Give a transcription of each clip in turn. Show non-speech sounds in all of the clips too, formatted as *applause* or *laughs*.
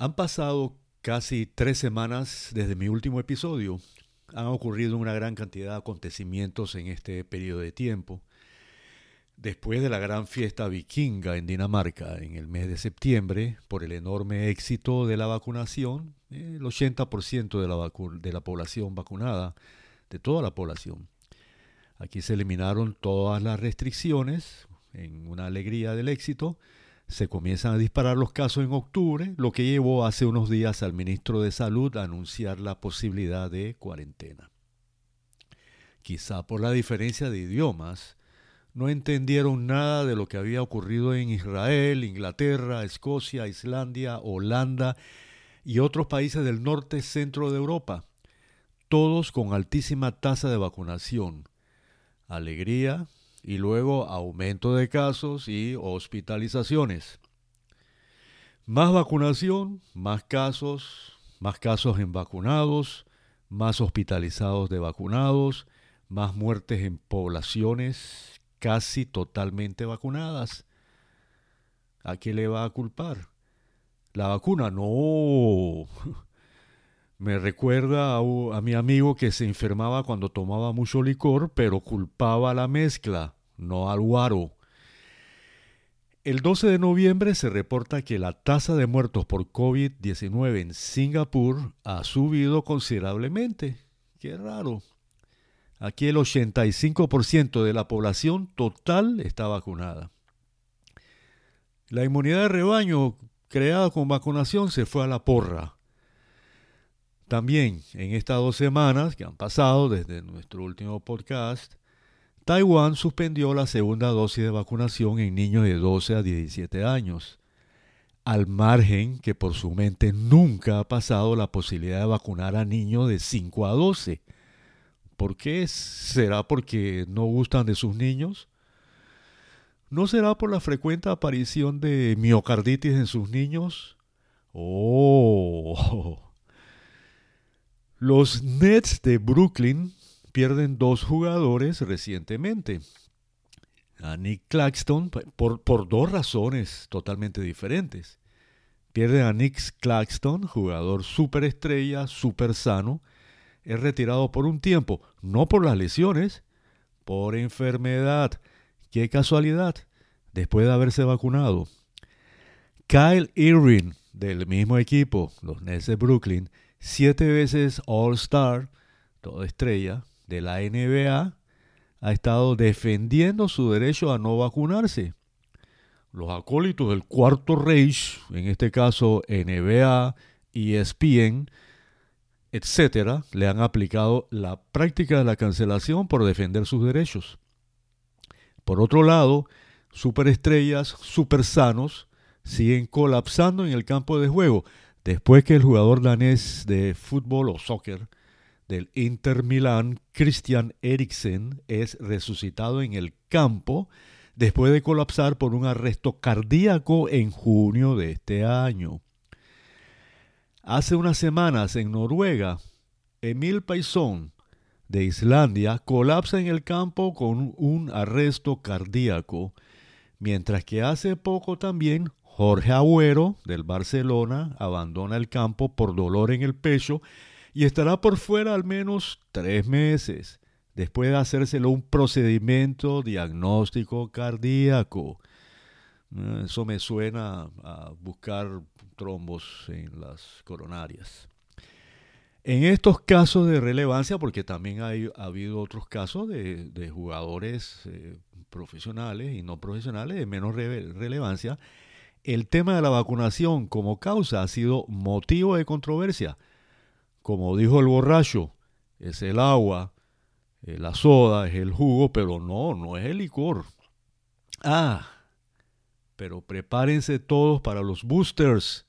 Han pasado casi tres semanas desde mi último episodio. Han ocurrido una gran cantidad de acontecimientos en este periodo de tiempo. Después de la gran fiesta vikinga en Dinamarca en el mes de septiembre, por el enorme éxito de la vacunación, el 80% de la, de la población vacunada, de toda la población. Aquí se eliminaron todas las restricciones en una alegría del éxito se comienzan a disparar los casos en octubre, lo que llevó hace unos días al ministro de Salud a anunciar la posibilidad de cuarentena. Quizá por la diferencia de idiomas, no entendieron nada de lo que había ocurrido en Israel, Inglaterra, Escocia, Islandia, Holanda y otros países del norte centro de Europa, todos con altísima tasa de vacunación. Alegría, y luego aumento de casos y hospitalizaciones. Más vacunación, más casos, más casos en vacunados, más hospitalizados de vacunados, más muertes en poblaciones casi totalmente vacunadas. ¿A qué le va a culpar? La vacuna, no. Me recuerda a, mi amigo que se enfermaba cuando tomaba mucho licor, pero culpaba la mezcla, no al guaro. El 12 de noviembre se reporta que la tasa de muertos por COVID-19 en Singapur ha subido considerablemente. Qué raro. Aquí el 85% de la población total está vacunada. La inmunidad de rebaño creada con vacunación se fue a la porra. También en estas dos semanas que han pasado desde nuestro último podcast, Taiwán suspendió la segunda dosis de vacunación en niños de 12 a 17 años, al margen que por su mente nunca ha pasado la posibilidad de vacunar a niños de 5 a 12. ¿Por qué? ¿Será porque no gustan de sus niños? ¿No será por la frecuente aparición de miocarditis en sus niños? Oh, *laughs* los Nets de Brooklyn pierden dos jugadores recientemente. A Nick Claxton, por, por dos razones totalmente diferentes. Pierden a Nick Claxton, jugador superestrella, super sano. Es retirado por un tiempo, no por las lesiones, por enfermedad. Qué casualidad, después de haberse vacunado. Kyle Irving, del mismo equipo, los Nets de Brooklyn, siete veces All-Star, toda estrella de la NBA, ha estado defendiendo su derecho a no vacunarse. Los acólitos del cuarto Reich, en este caso NBA, ESPN, etcétera, le han aplicado la práctica de la cancelación por defender sus derechos. Por otro lado, superestrellas, super sanos, siguen colapsando en el campo de juego, Después que el jugador danés de fútbol o soccer del Inter Milán, Christian Eriksen, es resucitado en el campo después de colapsar por un arresto cardíaco en junio de este año. Hace unas semanas en Noruega, Emil Paisón de Islandia colapsa en el campo con un arresto cardíaco, mientras que hace poco también Jorge Agüero del Barcelona abandona el campo por dolor en el pecho y estará por fuera al menos tres meses después de hacérselo un procedimiento diagnóstico cardíaco. Eh, eso me suena a buscar trombos en las coronarias. En estos casos de relevancia, porque también ha habido otros casos de, jugadores eh, profesionales y no profesionales de menos relevancia, el tema de la vacunación como causa ha sido motivo de controversia. Como dijo el borracho, es el agua, es la soda, es el jugo, pero no, no es el licor. Ah, pero prepárense todos para los boosters,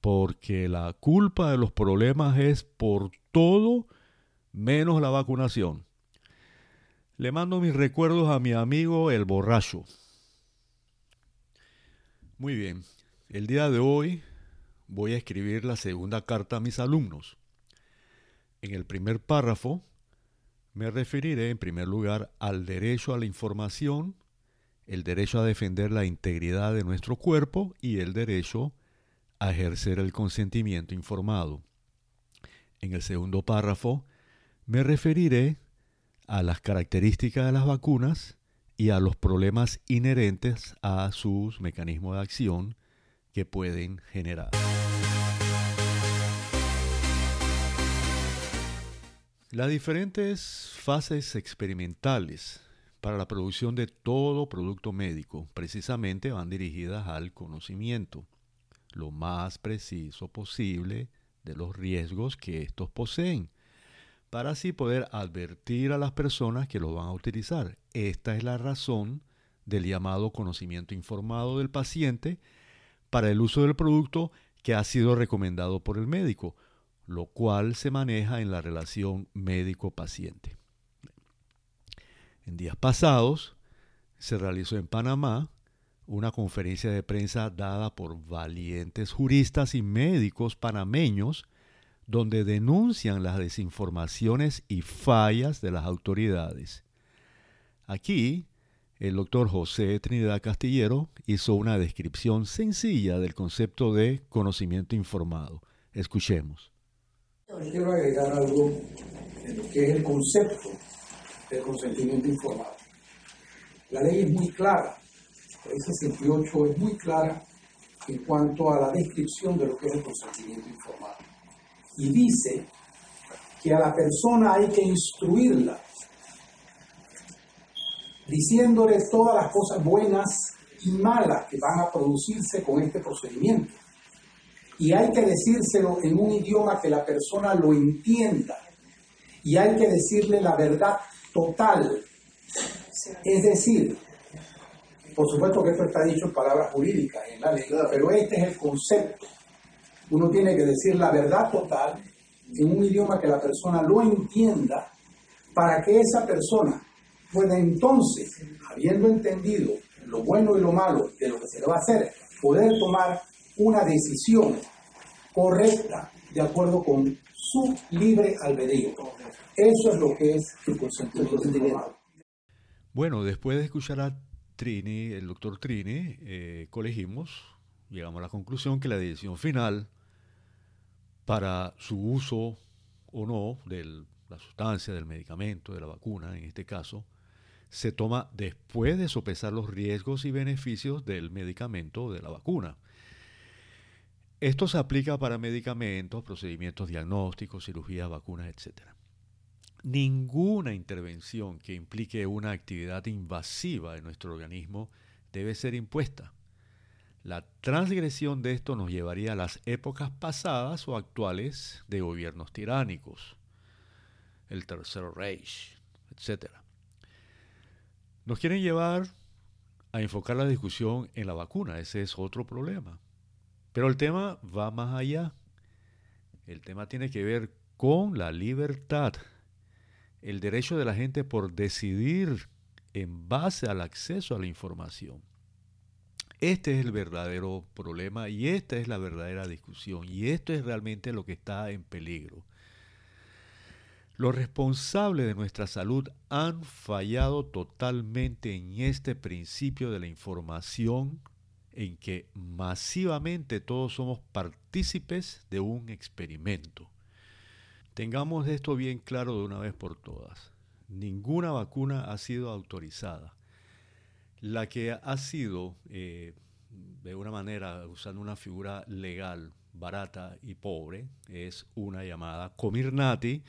porque la culpa de los problemas es por todo menos la vacunación. Le mando mis recuerdos a mi amigo el borracho. Muy bien, el día de hoy voy a escribir la segunda carta a mis alumnos. En el primer párrafo me referiré en primer lugar al derecho a la información, el derecho a defender la integridad de nuestro cuerpo y el derecho a ejercer el consentimiento informado. En el segundo párrafo me referiré a las características de las vacunas y a los problemas inherentes a sus mecanismos de acción que pueden generar. Las diferentes fases experimentales para la producción de todo producto médico precisamente van dirigidas al conocimiento lo más preciso posible de los riesgos que estos poseen, para así poder advertir a las personas que lo van a utilizar. Esta es la razón del llamado conocimiento informado del paciente para el uso del producto que ha sido recomendado por el médico, lo cual se maneja en la relación médico-paciente. En días pasados se realizó en Panamá una conferencia de prensa dada por valientes juristas y médicos panameños donde denuncian las desinformaciones y fallas de las autoridades. Aquí, el doctor José Trinidad Castillero hizo una descripción sencilla del concepto de conocimiento informado. Escuchemos. Quiero agregar algo en lo que es el concepto del consentimiento informado. La ley es muy clara la ley 68 es muy clara en cuanto a la descripción de lo que es el consentimiento informado. Y dice que a la persona hay que instruirla, diciéndole todas las cosas buenas y malas que van a producirse con este procedimiento. Y hay que decírselo en un idioma que la persona lo entienda. Y hay que decirle la verdad total. Es decir, por supuesto que esto está dicho en palabras jurídicas en la ley, pero este es el concepto. Uno tiene que decir la verdad total en un idioma que la persona lo entienda para que esa persona pueda entonces, habiendo entendido lo bueno y lo malo de lo que se le va a hacer, poder tomar una decisión correcta de acuerdo con su libre albedrío. Eso es lo que es el consentimiento. Bueno, después de escuchar a Trini, el doctor Trini, eh, colegimos, llegamos a la conclusión que la decisión final para su uso o no de la sustancia, del medicamento, de la vacuna en este caso, se toma después de sopesar los riesgos y beneficios del medicamento o de la vacuna. Esto se aplica para medicamentos, procedimientos diagnósticos, cirugías, vacunas, etc ninguna intervención que implique una actividad invasiva en nuestro organismo debe ser impuesta. La transgresión de esto nos llevaría a las épocas pasadas o actuales de gobiernos tiránicos, el Tercer Reich, etc. Nos quieren llevar a enfocar la discusión en la vacuna, ese es otro problema. Pero el tema va más allá. El tema tiene que ver con la libertad el derecho de la gente por decidir en base al acceso a la información. Este es el verdadero problema y esta es la verdadera discusión y esto es realmente lo que está en peligro. Los responsables de nuestra salud han fallado totalmente en este principio de la información en que masivamente todos somos partícipes de un experimento. Tengamos esto bien claro de una vez por todas. Ninguna vacuna ha sido autorizada. La que ha sido, eh, de una manera, usando una figura legal, barata y pobre, es una llamada Comirnaty,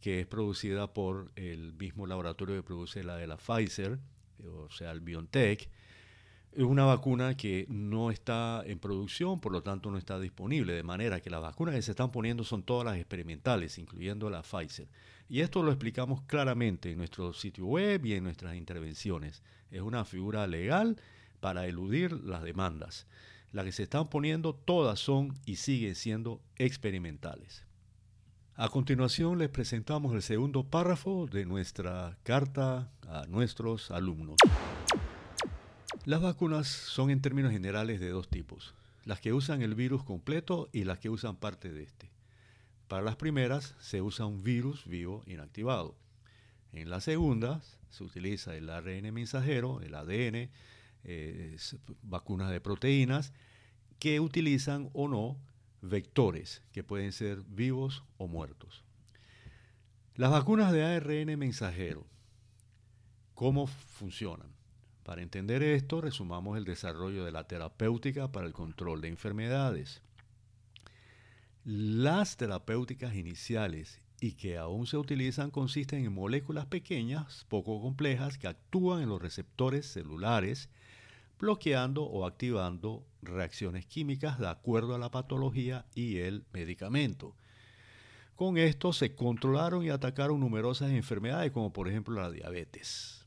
que es producida por el mismo laboratorio que produce la de la Pfizer, o sea, el BioNTech, es una vacuna que no está en producción, por lo tanto no está disponible, de manera que las vacunas que se están poniendo son todas las experimentales, incluyendo la Pfizer. Y esto lo explicamos claramente en nuestro sitio web y en nuestras intervenciones. Es una figura legal para eludir las demandas. Las que se están poniendo todas son y siguen siendo experimentales. A continuación les presentamos el segundo párrafo de nuestra carta a nuestros alumnos. Las vacunas son en términos generales de dos tipos, las que usan el virus completo y las que usan parte de este. Para las primeras se usa un virus vivo inactivado. En las segundas se utiliza el ARN mensajero, el ADN, eh, vacunas de proteínas, que utilizan o no vectores, que pueden ser vivos o muertos. Las vacunas de ARN mensajero, ¿cómo funcionan? Para entender esto, resumamos el desarrollo de la terapéutica para el control de enfermedades. Las terapéuticas iniciales y que aún se utilizan consisten en moléculas pequeñas, poco complejas, que actúan en los receptores celulares, bloqueando o activando reacciones químicas de acuerdo a la patología y el medicamento. Con esto se controlaron y atacaron numerosas enfermedades como por ejemplo la diabetes.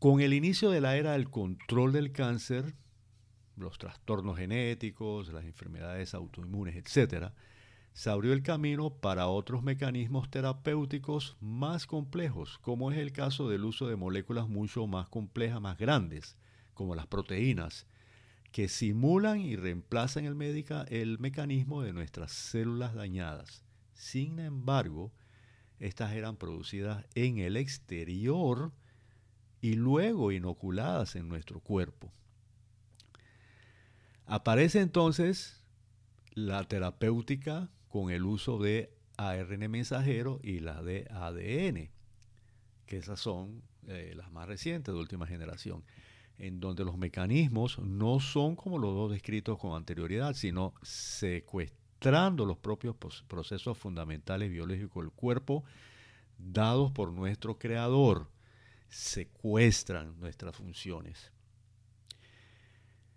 Con el inicio de la era del control del cáncer, los trastornos genéticos, las enfermedades autoinmunes, etc., se abrió el camino para otros mecanismos terapéuticos más complejos, como es el caso del uso de moléculas mucho más complejas, más grandes, como las proteínas, que simulan y reemplazan el, el mecanismo de nuestras células dañadas. Sin embargo, estas eran producidas en el exterior y luego inoculadas en nuestro cuerpo. Aparece entonces la terapéutica con el uso de ARN mensajero y la de ADN, que esas son eh, las más recientes de última generación, en donde los mecanismos no son como los dos descritos con anterioridad, sino secuestrando los propios procesos fundamentales biológicos del cuerpo dados por nuestro creador, secuestran nuestras funciones.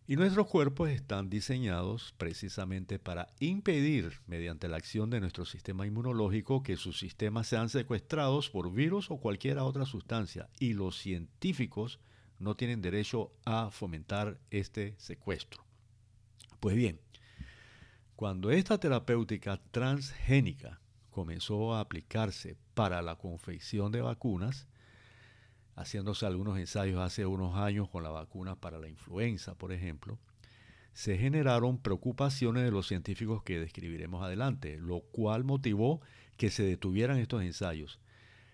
Y nuestros cuerpos están diseñados precisamente para impedir, mediante la acción de nuestro sistema inmunológico, que sus sistemas sean secuestrados por virus o cualquier otra sustancia. Y los científicos no tienen derecho a fomentar este secuestro. Pues bien, cuando esta terapéutica transgénica comenzó a aplicarse para la confección de vacunas, haciéndose algunos ensayos hace unos años con la vacuna para la influenza, por ejemplo, se generaron preocupaciones de los científicos que describiremos adelante, lo cual motivó que se detuvieran estos ensayos.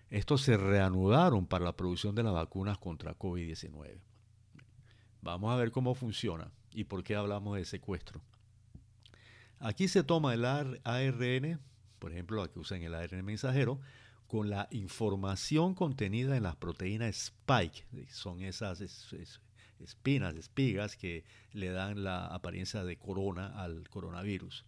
Estos se reanudaron para la producción de las vacunas contra COVID-19. Vamos a ver cómo funciona y por qué hablamos de secuestro. Aquí se toma el ARN, por ejemplo, la que usan el ARN mensajero, con la información contenida en las proteínas spike, son esas espinas, espigas que le dan la apariencia de corona al coronavirus.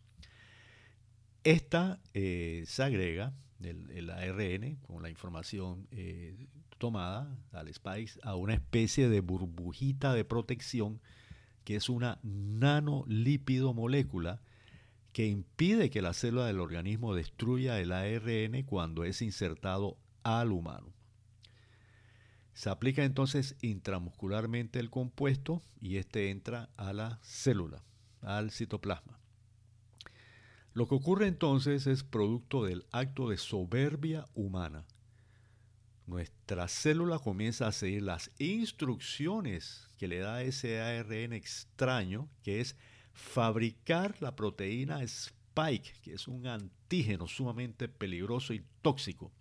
Esta eh, se agrega, el, ARN, con la información eh, tomada al spike, a una especie de burbujita de protección que es una nanolípido molécula que impide que la célula del organismo destruya el ARN cuando es insertado al humano. Se aplica entonces intramuscularmente el compuesto y este entra a la célula, al citoplasma. Lo que ocurre entonces es producto del acto de soberbia humana. Nuestra célula comienza a seguir las instrucciones que le da ese ARN extraño, que es fabricar la proteína spike, que es un antígeno sumamente peligroso y tóxico.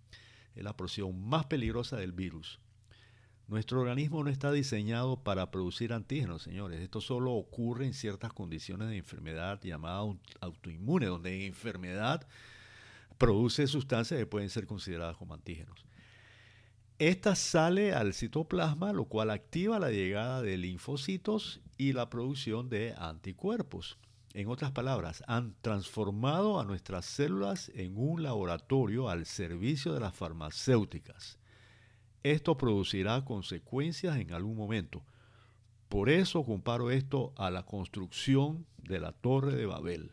Es la porción más peligrosa del virus. Nuestro organismo no está diseñado para producir antígenos, señores. Esto solo ocurre en ciertas condiciones de enfermedad llamada autoinmune, donde en enfermedad produce sustancias que pueden ser consideradas como antígenos. Esta sale al citoplasma, lo cual activa la llegada de linfocitos y la producción de anticuerpos. En otras palabras, han transformado a nuestras células en un laboratorio al servicio de las farmacéuticas. Esto producirá consecuencias en algún momento. Por eso comparo esto a la construcción de la Torre de Babel.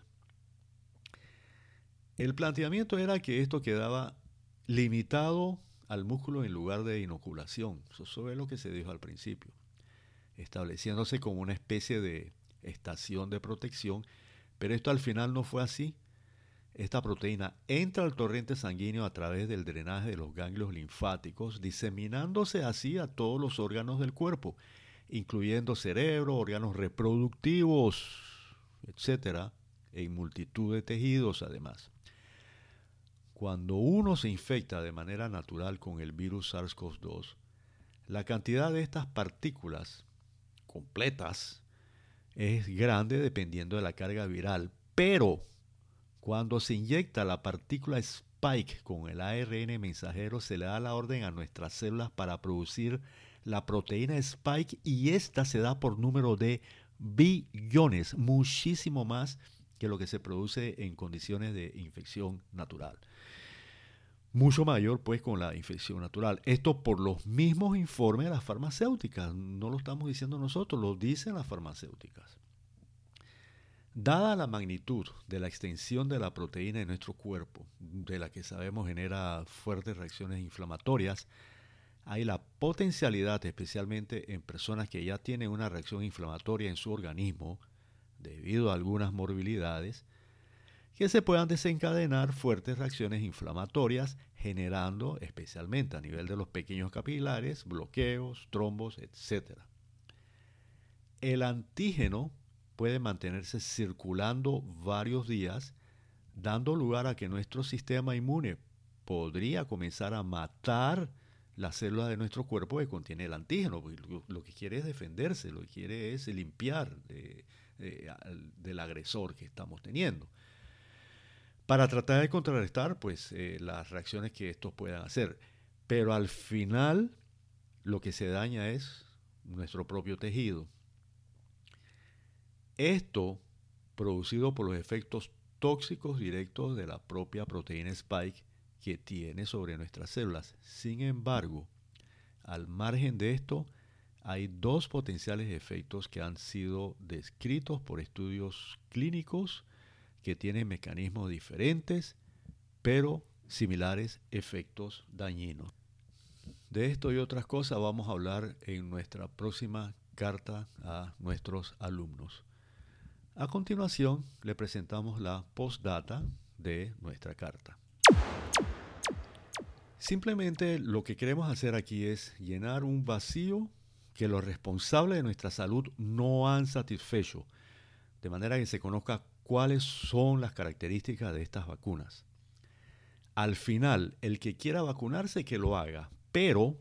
El planteamiento era que esto quedaba limitado al músculo en lugar de inoculación. Eso es lo que se dijo al principio, estableciéndose como una especie de estación de protección, pero esto al final no fue así. Esta proteína entra al torrente sanguíneo a través del drenaje de los ganglios linfáticos, diseminándose así a todos los órganos del cuerpo, incluyendo cerebro, órganos reproductivos, etcétera, en multitud de tejidos además. Cuando uno se infecta de manera natural con el virus SARS-CoV-2, la cantidad de estas partículas completas es grande dependiendo de la carga viral, pero cuando se inyecta la partícula spike con el ARN mensajero, se le da la orden a nuestras células para producir la proteína spike y esta se da por número de billones, muchísimo más que lo que se produce en condiciones de infección natural. Mucho mayor pues con la infección natural. Esto por los mismos informes de las farmacéuticas, no lo estamos diciendo nosotros, lo dicen las farmacéuticas. Dada la magnitud de la extensión de la proteína en nuestro cuerpo, de la que sabemos genera fuertes reacciones inflamatorias, hay la potencialidad, especialmente en personas que ya tienen una reacción inflamatoria en su organismo, debido a algunas morbilidades, que se puedan desencadenar fuertes reacciones inflamatorias, generando, especialmente a nivel de los pequeños capilares, bloqueos, trombos, etc. El antígeno puede mantenerse circulando varios días, dando lugar a que nuestro sistema inmune podría comenzar a matar la célula de nuestro cuerpo que contiene el antígeno. Lo, que quiere es defenderse, lo que quiere es limpiar del agresor que estamos teniendo. Para tratar de contrarrestar pues, eh, las reacciones que estos puedan hacer. Pero al final lo que se daña es nuestro propio tejido. Esto producido por los efectos tóxicos directos de la propia proteína spike que tiene sobre nuestras células. Sin embargo, al margen de esto, hay dos potenciales efectos que han sido descritos por estudios clínicos que tienen mecanismos diferentes, pero similares efectos dañinos. De esto y otras cosas vamos a hablar en nuestra próxima carta a nuestros alumnos. A continuación, le presentamos la postdata de nuestra carta. Simplemente lo que queremos hacer aquí es llenar un vacío que los responsables de nuestra salud no han satisfecho, de manera que se conozca cuáles son las características de estas vacunas. Al final, el que quiera vacunarse, que lo haga, pero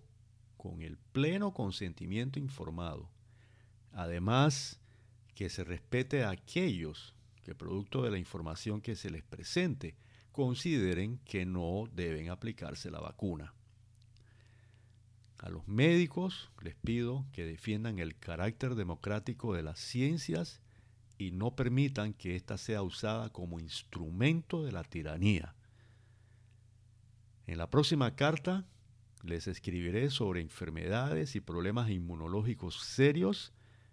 con el pleno consentimiento informado. Además, que se respete a aquellos que, producto de la información que se les presente, consideren que no deben aplicarse la vacuna. A los médicos les pido que defiendan el carácter democrático de las ciencias y no permitan que ésta sea usada como instrumento de la tiranía. En la próxima carta les escribiré sobre enfermedades y problemas inmunológicos serios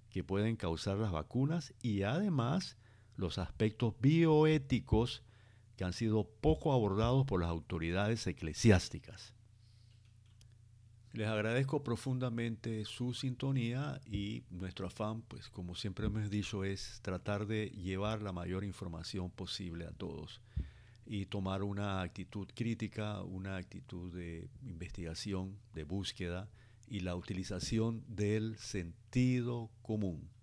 que pueden causar las vacunas y además los aspectos bioéticos que han sido poco abordados por las autoridades eclesiásticas. Les agradezco profundamente su sintonía y nuestro afán, pues como siempre hemos dicho, es tratar de llevar la mayor información posible a todos y tomar una actitud crítica, una actitud de investigación, de búsqueda y la utilización del sentido común